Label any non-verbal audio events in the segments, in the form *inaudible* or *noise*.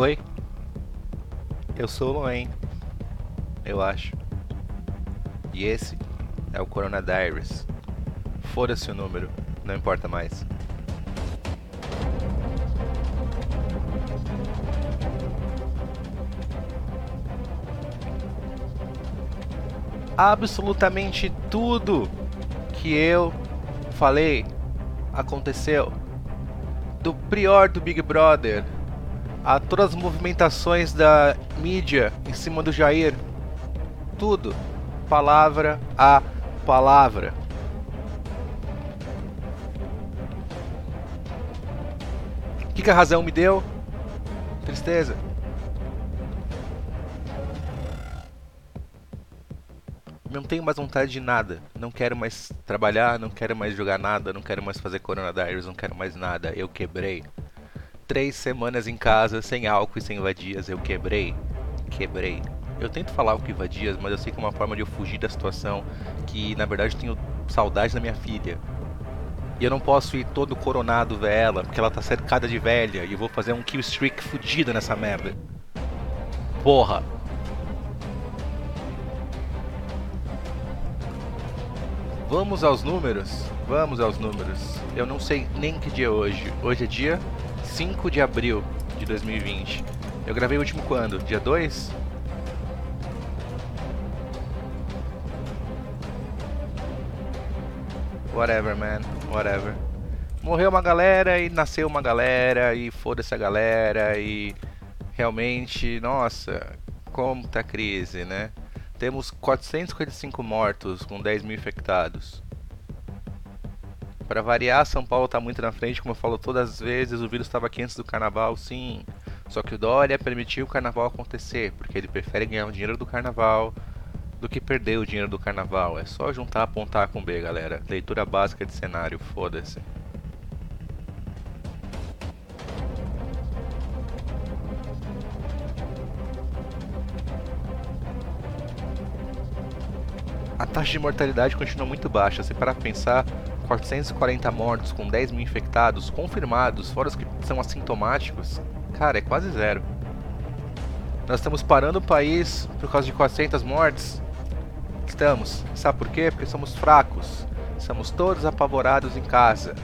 Oi? Eu sou o Loen. Eu acho. E esse é o Coronadiris. Foda-se o número, não importa mais. Absolutamente tudo que eu falei aconteceu. Do prior do Big Brother a todas as movimentações da mídia em cima do Jair. Tudo. Palavra a palavra. O que, que a razão me deu? Tristeza. Não tenho mais vontade de nada. Não quero mais trabalhar, não quero mais jogar nada, não quero mais fazer Diaries, não quero mais nada. Eu quebrei. Três semanas em casa, sem álcool e sem vadias, eu quebrei. Quebrei. Eu tento falar o que vadias, mas eu sei que é uma forma de eu fugir da situação que, na verdade, eu tenho saudade da minha filha. E eu não posso ir todo coronado ver ela, porque ela tá cercada de velha e eu vou fazer um kill streak fudido nessa merda. Porra. Vamos aos números? Vamos aos números. Eu não sei nem que dia é hoje. Hoje é dia 5 de abril de 2020. Eu gravei o último quando? Dia 2? Whatever, man. Whatever. Morreu uma galera e nasceu uma galera e foda-se a galera e realmente, nossa, como tá a crise, né? Temos 455 mortos com 10 mil infectados. Para variar, São Paulo está muito na frente, como eu falo todas as vezes. O vírus estava aqui antes do carnaval, sim. Só que o Dória permitiu o carnaval acontecer, porque ele prefere ganhar o dinheiro do carnaval do que perder o dinheiro do carnaval. É só juntar, apontar com B, galera. Leitura básica de cenário, foda-se. a taxa de mortalidade continua muito baixa. Se parar para pensar, 440 mortos com 10 mil infectados confirmados, fora os que são assintomáticos, cara, é quase zero. Nós estamos parando o país por causa de 400 mortes? Estamos. Sabe por quê? Porque somos fracos. Estamos todos apavorados em casa.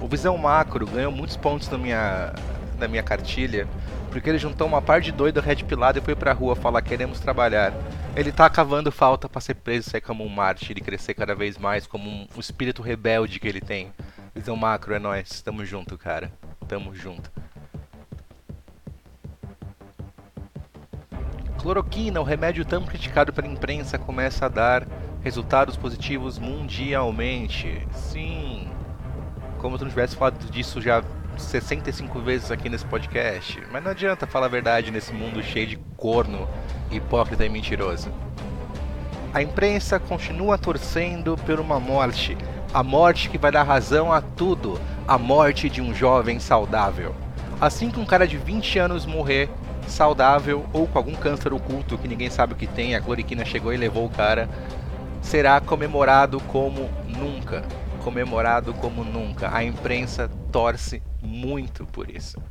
O Visão Macro ganhou muitos pontos na minha, na minha cartilha porque ele juntou uma par de doido red pilado e foi pra rua falar queremos trabalhar. Ele tá cavando falta para ser preso sair como um mártir e crescer cada vez mais como um, um espírito rebelde que ele tem. Visão macro, é nóis. Tamo junto, cara. Tamo junto. Cloroquina, o remédio tão criticado pela imprensa, começa a dar resultados positivos mundialmente. Sim. Como se não tivesse falado disso já 65 vezes aqui nesse podcast, mas não adianta falar a verdade nesse mundo cheio de corno, hipócrita e mentiroso. A imprensa continua torcendo por uma morte, a morte que vai dar razão a tudo, a morte de um jovem saudável. Assim que um cara de 20 anos morrer saudável ou com algum câncer oculto que ninguém sabe o que tem, a cloriquina chegou e levou o cara, será comemorado como nunca comemorado como nunca. A imprensa torce muito por isso.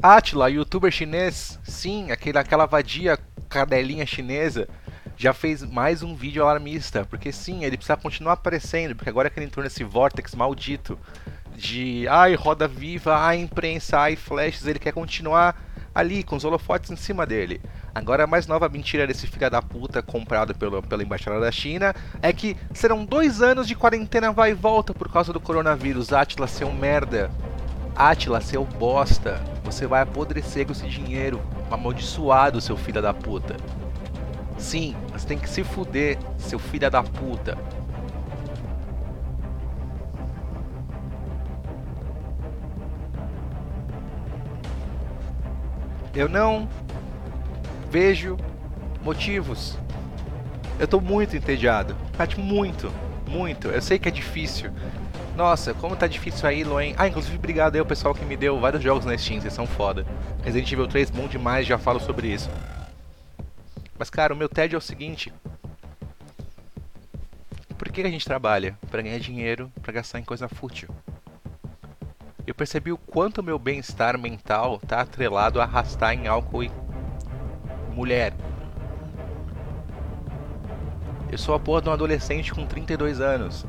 Atila, youtuber chinês, sim, aquele, aquela vadia cadelinha chinesa, já fez mais um vídeo alarmista, porque sim, ele precisa continuar aparecendo, porque agora que ele entrou nesse vórtex maldito de ai, roda viva, ai, imprensa, ai, flashes, ele quer continuar ali com os holofotes em cima dele. Agora a mais nova mentira desse filho da puta comprado pelo, pela embaixada da China é que serão dois anos de quarentena vai e volta por causa do coronavírus. Atila, seu merda. Atila, seu bosta. Você vai apodrecer com esse dinheiro. Amaldiçoado, seu filho da puta. Sim, você tem que se fuder, seu filho da puta. Eu não vejo motivos. Eu tô muito entediado. Pat, muito, muito. Eu sei que é difícil. Nossa, como tá difícil aí, Loen. Ah, inclusive, obrigado aí ao pessoal que me deu vários jogos na Steam, vocês são foda. Resident Evil 3, bom demais, já falo sobre isso. Mas, cara, o meu tédio é o seguinte. Por que a gente trabalha? Para ganhar dinheiro, para gastar em coisa fútil. eu percebi o quanto meu bem-estar mental tá atrelado a arrastar em álcool e mulher. Eu sou a porra de um adolescente com 32 anos.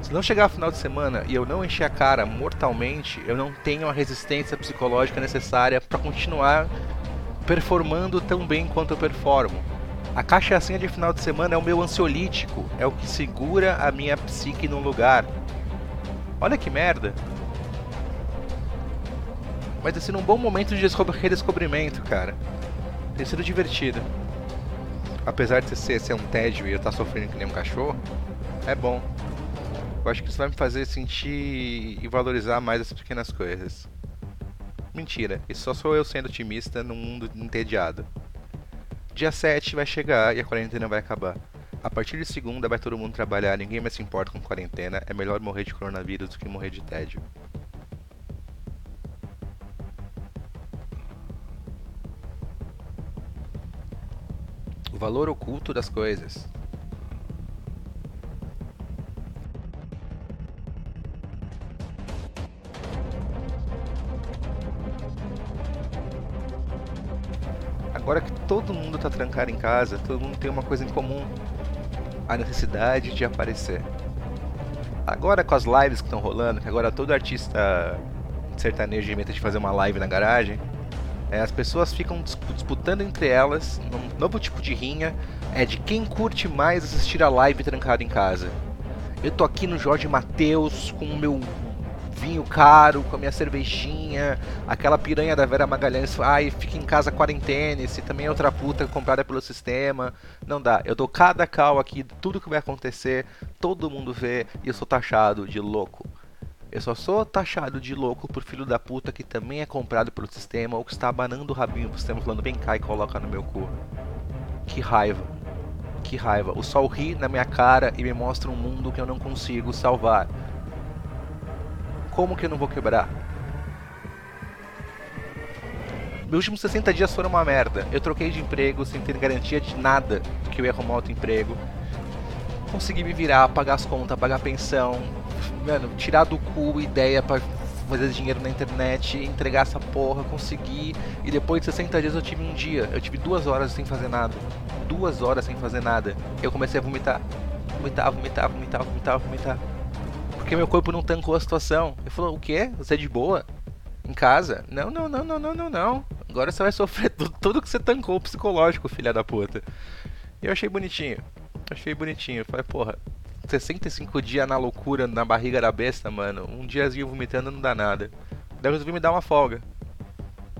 Se não chegar ao final de semana e eu não encher a cara mortalmente, eu não tenho a resistência psicológica necessária para continuar performando tão bem quanto eu performo. A cachaçinha de final de semana é o meu ansiolítico, é o que segura a minha psique no lugar. Olha que merda. Mas tem sido um bom momento de redescobrimento, cara. Tem sido divertido. Apesar de ser, ser um tédio e eu estar tá sofrendo que nem um cachorro, é bom. Eu acho que isso vai me fazer sentir e valorizar mais essas pequenas coisas. Mentira, isso só sou eu sendo otimista num mundo entediado. Dia 7 vai chegar e a quarentena vai acabar. A partir de segunda vai todo mundo trabalhar, ninguém mais se importa com quarentena, é melhor morrer de coronavírus do que morrer de tédio. Valor oculto das coisas. Agora que todo mundo está trancado em casa, todo mundo tem uma coisa em comum: a necessidade de aparecer. Agora com as lives que estão rolando, que agora todo artista sertanejo inventa de fazer uma live na garagem, é, as pessoas ficam disputando entre elas um novo tipo de rinha, é de quem curte mais assistir a live trancado em casa. Eu tô aqui no Jorge Mateus com o meu vinho caro, com a minha cervejinha, aquela piranha da Vera Magalhães, ai, fica em casa quarentena, se também é outra puta comprada pelo sistema. Não dá. Eu dou cada cal aqui, tudo que vai acontecer, todo mundo vê e eu sou taxado de louco. Eu só sou taxado de louco por filho da puta que também é comprado pelo sistema ou que está abanando o rabinho pro sistema falando vem cá e coloca no meu cu. Que raiva. Que raiva. O sol ri na minha cara e me mostra um mundo que eu não consigo salvar. Como que eu não vou quebrar? Meus últimos 60 dias foram uma merda. Eu troquei de emprego sem ter garantia de nada que eu ia arrumar outro emprego. Consegui me virar, pagar as contas, pagar a pensão. Mano, tirar do cu ideia para fazer dinheiro na internet, entregar essa porra, consegui. E depois de 60 dias eu tive um dia. Eu tive duas horas sem fazer nada. Duas horas sem fazer nada. Eu comecei a vomitar. Vomitar, vomitar, vomitar, vomitar, vomitar porque meu corpo não tancou a situação. Ele falou: O quê? Você é de boa? Em casa? Não, não, não, não, não, não, não. Agora você vai sofrer tudo, tudo que você tancou psicológico, filha da puta. E eu achei bonitinho. Achei bonitinho. Eu falei, porra, 65 dias na loucura, na barriga da besta, mano. Um diazinho vomitando não dá nada. Daí eu resolvi me dar uma folga.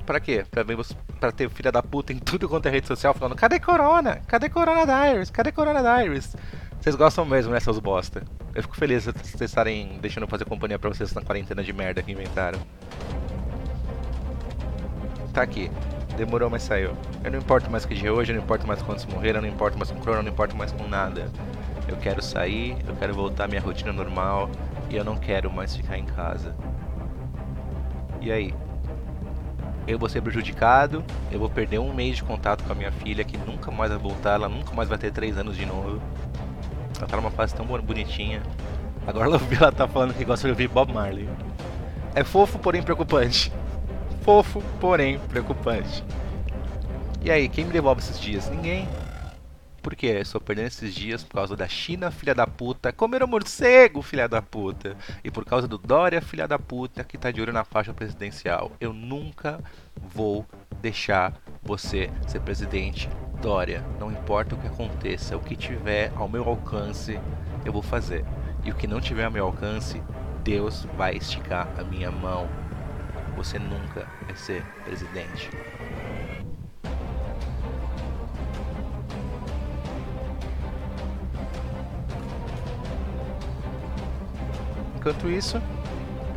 Pra quê? Pra, ver, pra ter filha da puta em tudo quanto é rede social falando: Cadê Corona? Cadê Corona Diaries? Cadê Corona Diaries? Vocês gostam mesmo, né, seus bosta? Eu fico feliz de vocês estarem deixando eu fazer companhia pra vocês na quarentena de merda que inventaram. Tá aqui. Demorou, mas saiu. Eu não importo mais que de hoje, eu não importo mais quantos morreram, eu não importo mais com corona, eu não importo mais com nada. Eu quero sair, eu quero voltar à minha rotina normal e eu não quero mais ficar em casa. E aí? Eu vou ser prejudicado, eu vou perder um mês de contato com a minha filha que nunca mais vai voltar, ela nunca mais vai ter três anos de novo. Ela tá numa fase tão bonitinha. Agora *laughs* ela, tá falando que gosta de ouvir Bob Marley. É fofo, porém preocupante. Fofo, porém preocupante. E aí, quem me devolve esses dias? Ninguém. Por quê? Estou perdendo esses dias por causa da China, filha da puta, comer o morcego, filha da puta, e por causa do Dória, filha da puta, que tá de olho na faixa presidencial. Eu nunca vou deixar você ser presidente Dória. Não importa o que aconteça, o que tiver ao meu alcance, eu vou fazer. E o que não tiver ao meu alcance, Deus vai esticar a minha mão. Você nunca vai ser presidente. Enquanto isso,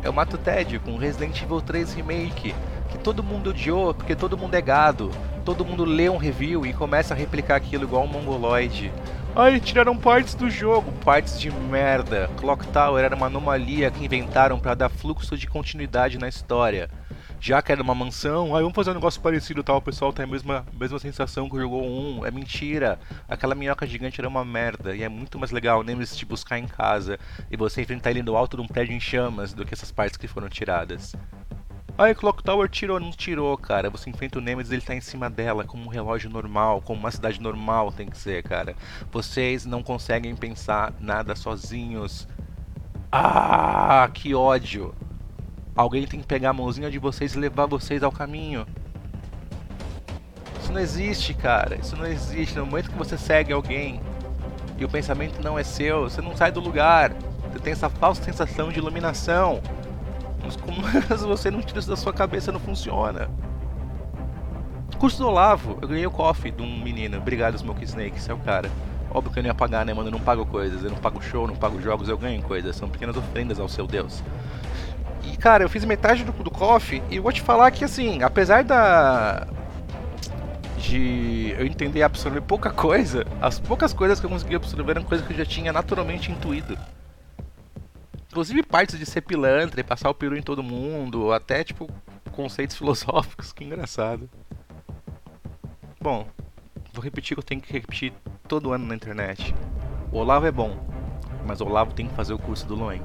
eu mato Ted com Resident Evil 3 Remake, que todo mundo odiou porque todo mundo é gado todo mundo lê um review e começa a replicar aquilo igual um mongoloide. Ai, tiraram partes do jogo, partes de merda. Clock Tower era uma anomalia que inventaram para dar fluxo de continuidade na história. Já que era uma mansão, aí vamos fazer um negócio parecido tal, o pessoal tem a mesma, mesma sensação que jogou um. É mentira. Aquela minhoca gigante era uma merda. E é muito mais legal o Nemesis te buscar em casa e você enfrentar ele no alto de um prédio em chamas do que essas partes que foram tiradas. Aí Clock Tower tirou, não tirou, cara. Você enfrenta o Nemesis, ele tá em cima dela, como um relógio normal, como uma cidade normal tem que ser, cara. Vocês não conseguem pensar nada sozinhos. Ah, que ódio. Alguém tem que pegar a mãozinha de vocês e levar vocês ao caminho. Isso não existe, cara. Isso não existe. No momento que você segue alguém e o pensamento não é seu, você não sai do lugar. Você tem essa falsa sensação de iluminação. Mas *laughs* você não tira isso da sua cabeça, não funciona. Curso do Olavo, eu ganhei o coffee de um menino. Obrigado, Smoke Snake, esse é o cara. Óbvio que eu não ia pagar, né, mano? Eu não pago coisas, eu não pago show, não pago jogos, eu ganho coisas. São pequenas ofrendas ao seu Deus. Cara, eu fiz metade do, do coffee e vou te falar que, assim, apesar da. de eu entender e absorver pouca coisa, as poucas coisas que eu consegui absorver eram coisas que eu já tinha naturalmente intuído. Inclusive partes de ser pilantra e passar o peru em todo mundo, até tipo conceitos *laughs* filosóficos, que engraçado. Bom, vou repetir que eu tenho que repetir todo ano na internet. O Olavo é bom, mas o Olavo tem que fazer o curso do Loen.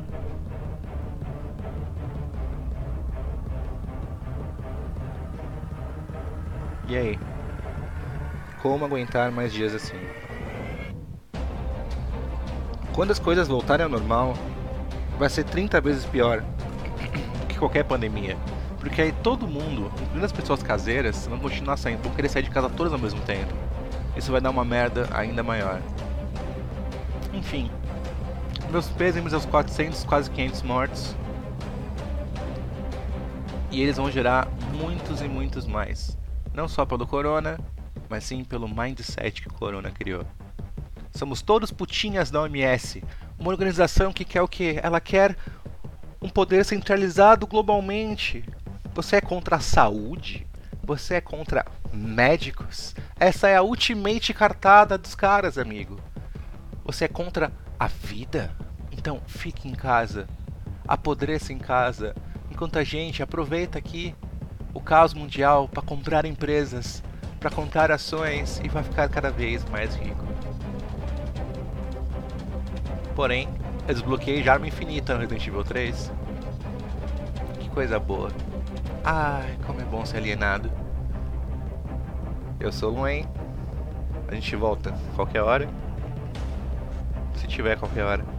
E aí? Como aguentar mais dias assim? Quando as coisas voltarem ao normal, vai ser 30 vezes pior *coughs* que qualquer pandemia. Porque aí todo mundo, incluindo as pessoas caseiras, vão continuar saindo, vão querer sair de casa todas ao mesmo tempo. Isso vai dar uma merda ainda maior. Enfim, meus pêsames aos 400, quase 500 mortos. E eles vão gerar muitos e muitos mais. Não só pelo corona, mas sim pelo mindset que o corona criou. Somos todos putinhas da OMS, uma organização que quer o quê? Ela quer um poder centralizado globalmente. Você é contra a saúde? Você é contra médicos? Essa é a ultimate cartada dos caras, amigo. Você é contra a vida? Então fique em casa. Apodreça em casa. Enquanto a gente aproveita aqui o caos mundial para comprar empresas, para comprar ações e vai ficar cada vez mais rico. Porém, eu desbloqueei já arma infinita no Resident Evil 3. Que coisa boa. Ai, como é bom ser alienado. Eu sou o Luen. A gente volta qualquer hora. Se tiver qualquer hora.